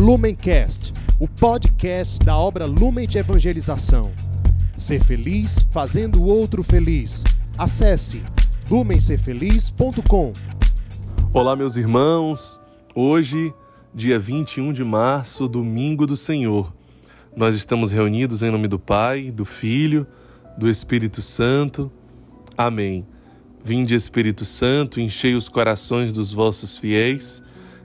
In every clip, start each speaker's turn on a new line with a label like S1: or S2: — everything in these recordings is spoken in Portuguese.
S1: Lumencast, o podcast da obra Lumen de Evangelização. Ser feliz fazendo o outro feliz. Acesse lumencerfeliz.com.
S2: Olá, meus irmãos. Hoje, dia 21 de março, domingo do Senhor. Nós estamos reunidos em nome do Pai, do Filho, do Espírito Santo. Amém. Vinde, Espírito Santo, enchei os corações dos vossos fiéis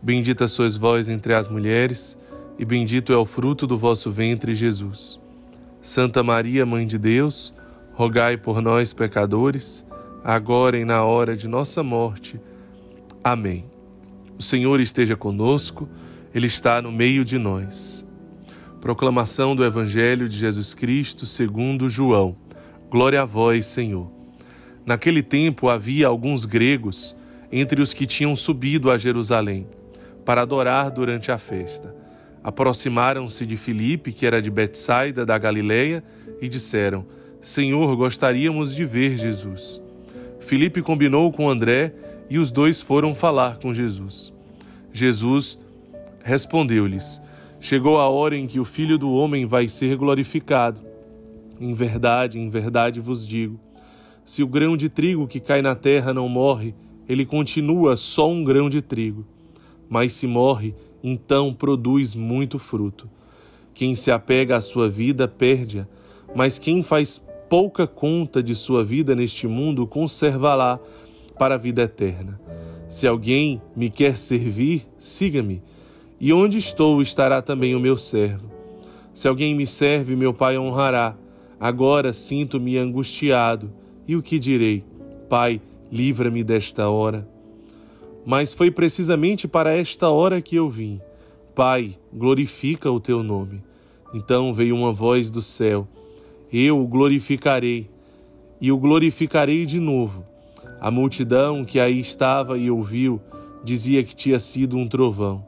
S2: Bendita sois vós entre as mulheres, e bendito é o fruto do vosso ventre, Jesus. Santa Maria, Mãe de Deus, rogai por nós, pecadores, agora e na hora de nossa morte. Amém. O Senhor esteja conosco, Ele está no meio de nós. Proclamação do Evangelho de Jesus Cristo segundo João. Glória a vós, Senhor. Naquele tempo havia alguns gregos entre os que tinham subido a Jerusalém para adorar durante a festa. Aproximaram-se de Filipe, que era de Betsaida da Galileia, e disseram: Senhor, gostaríamos de ver Jesus. Filipe combinou com André e os dois foram falar com Jesus. Jesus respondeu-lhes: Chegou a hora em que o Filho do homem vai ser glorificado. Em verdade, em verdade vos digo: se o grão de trigo que cai na terra não morre, ele continua só um grão de trigo mas se morre, então produz muito fruto. Quem se apega à sua vida perde-a, mas quem faz pouca conta de sua vida neste mundo conserva-la para a vida eterna. Se alguém me quer servir, siga-me, e onde estou estará também o meu servo. Se alguém me serve, meu Pai honrará. Agora sinto-me angustiado, e o que direi? Pai, livra-me desta hora mas foi precisamente para esta hora que eu vim. Pai, glorifica o teu nome. Então veio uma voz do céu: Eu o glorificarei, e o glorificarei de novo. A multidão que aí estava e ouviu dizia que tinha sido um trovão.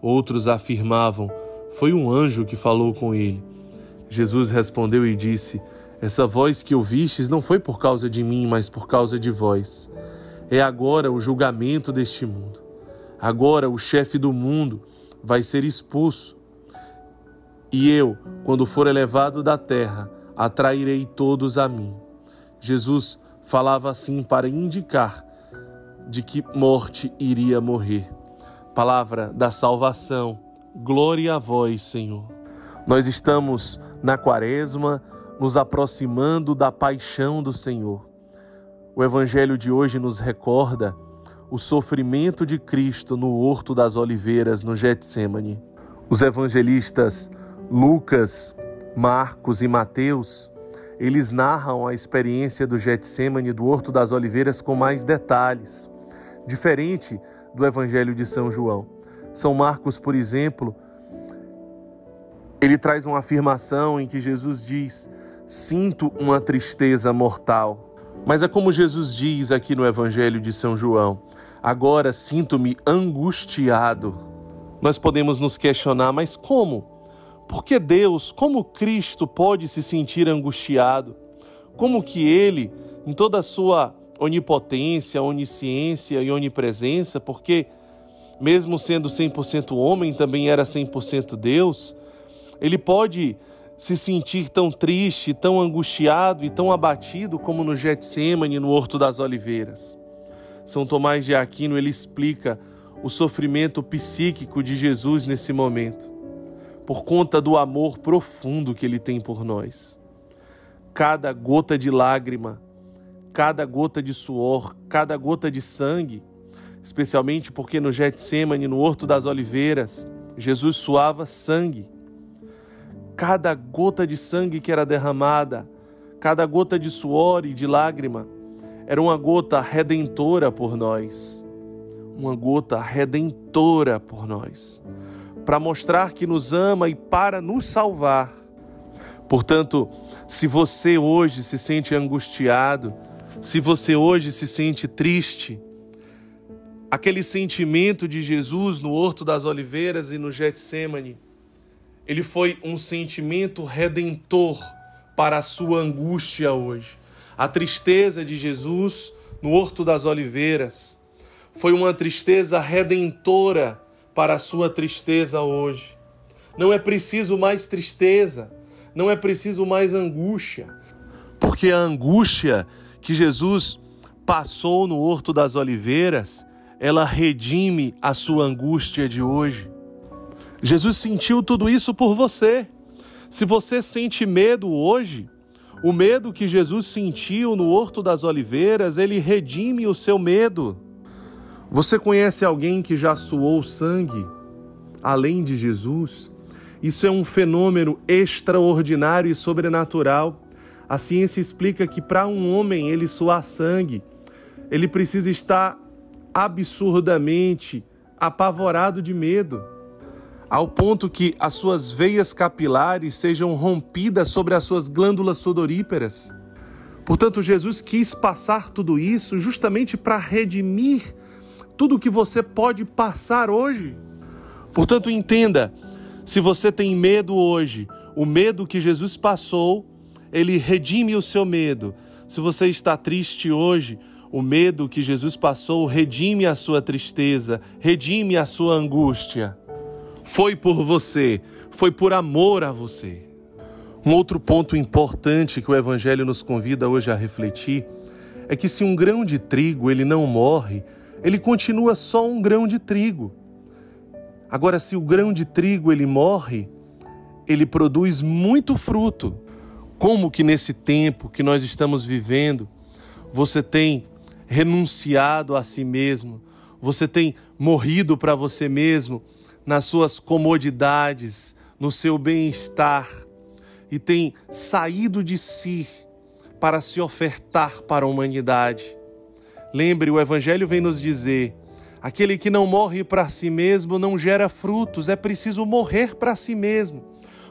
S2: Outros afirmavam: Foi um anjo que falou com ele. Jesus respondeu e disse: Essa voz que ouvistes não foi por causa de mim, mas por causa de vós. É agora o julgamento deste mundo. Agora o chefe do mundo vai ser expulso. E eu, quando for elevado da terra, atrairei todos a mim. Jesus falava assim para indicar de que morte iria morrer. Palavra da salvação. Glória a vós, Senhor. Nós estamos na quaresma, nos aproximando da paixão do Senhor. O Evangelho de hoje nos recorda o sofrimento de Cristo no Horto das Oliveiras, no Getsemane. Os evangelistas Lucas, Marcos e Mateus, eles narram a experiência do Getsemane, do Horto das Oliveiras, com mais detalhes, diferente do Evangelho de São João. São Marcos, por exemplo, ele traz uma afirmação em que Jesus diz: Sinto uma tristeza mortal. Mas é como Jesus diz aqui no Evangelho de São João: agora sinto-me angustiado. Nós podemos nos questionar, mas como? Por que Deus, como Cristo pode se sentir angustiado? Como que ele, em toda a sua onipotência, onisciência e onipresença, porque mesmo sendo 100% homem, também era 100% Deus, ele pode se sentir tão triste, tão angustiado e tão abatido como no Getsemane, no Horto das Oliveiras. São Tomás de Aquino ele explica o sofrimento psíquico de Jesus nesse momento, por conta do amor profundo que ele tem por nós. Cada gota de lágrima, cada gota de suor, cada gota de sangue, especialmente porque no Getsemane, no Horto das Oliveiras, Jesus suava sangue cada gota de sangue que era derramada, cada gota de suor e de lágrima, era uma gota redentora por nós. Uma gota redentora por nós. para mostrar que nos ama e para nos salvar. Portanto, se você hoje se sente angustiado, se você hoje se sente triste, aquele sentimento de Jesus no Horto das Oliveiras e no Getsemane, ele foi um sentimento redentor para a sua angústia hoje. A tristeza de Jesus no Horto das Oliveiras foi uma tristeza redentora para a sua tristeza hoje. Não é preciso mais tristeza, não é preciso mais angústia, porque a angústia que Jesus passou no Horto das Oliveiras, ela redime a sua angústia de hoje. Jesus sentiu tudo isso por você. Se você sente medo hoje, o medo que Jesus sentiu no Horto das Oliveiras, ele redime o seu medo. Você conhece alguém que já suou sangue além de Jesus? Isso é um fenômeno extraordinário e sobrenatural. A ciência explica que para um homem ele suar sangue, ele precisa estar absurdamente apavorado de medo, ao ponto que as suas veias capilares sejam rompidas sobre as suas glândulas sudoríparas. Portanto, Jesus quis passar tudo isso justamente para redimir tudo que você pode passar hoje. Portanto, entenda: se você tem medo hoje, o medo que Jesus passou, ele redime o seu medo. Se você está triste hoje, o medo que Jesus passou redime a sua tristeza, redime a sua angústia. Foi por você, foi por amor a você. Um outro ponto importante que o evangelho nos convida hoje a refletir é que se um grão de trigo ele não morre, ele continua só um grão de trigo. Agora, se o grão de trigo ele morre, ele produz muito fruto. Como que nesse tempo que nós estamos vivendo, você tem renunciado a si mesmo, você tem morrido para você mesmo nas suas comodidades, no seu bem-estar e tem saído de si para se ofertar para a humanidade. Lembre, o Evangelho vem nos dizer: aquele que não morre para si mesmo não gera frutos, é preciso morrer para si mesmo.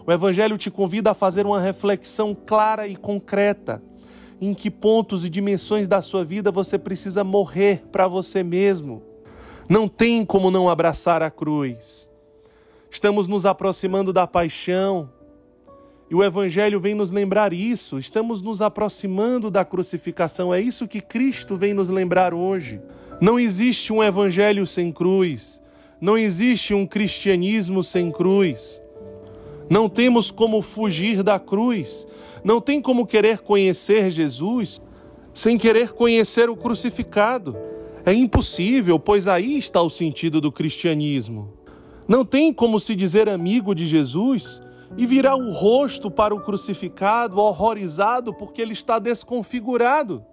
S2: O Evangelho te convida a fazer uma reflexão clara e concreta. Em que pontos e dimensões da sua vida você precisa morrer para você mesmo? Não tem como não abraçar a cruz. Estamos nos aproximando da paixão, e o Evangelho vem nos lembrar isso, estamos nos aproximando da crucificação, é isso que Cristo vem nos lembrar hoje. Não existe um Evangelho sem cruz, não existe um cristianismo sem cruz. Não temos como fugir da cruz, não tem como querer conhecer Jesus sem querer conhecer o crucificado. É impossível, pois aí está o sentido do cristianismo. Não tem como se dizer amigo de Jesus e virar o rosto para o crucificado, horrorizado porque ele está desconfigurado,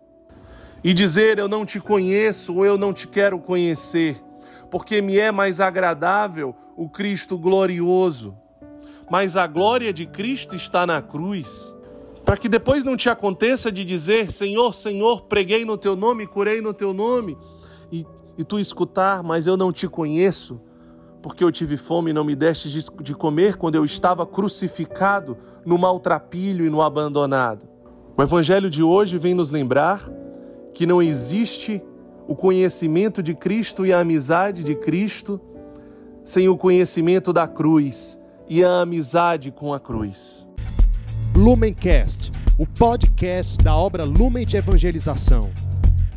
S2: e dizer: Eu não te conheço ou eu não te quero conhecer, porque me é mais agradável o Cristo glorioso. Mas a glória de Cristo está na cruz. Para que depois não te aconteça de dizer: Senhor, Senhor, preguei no teu nome, curei no teu nome, e tu escutar, mas eu não te conheço porque eu tive fome e não me deste de comer quando eu estava crucificado no maltrapilho e no abandonado. O Evangelho de hoje vem nos lembrar que não existe o conhecimento de Cristo e a amizade de Cristo sem o conhecimento da cruz e a amizade com a cruz.
S1: Lumencast, o podcast da obra Lumen de Evangelização.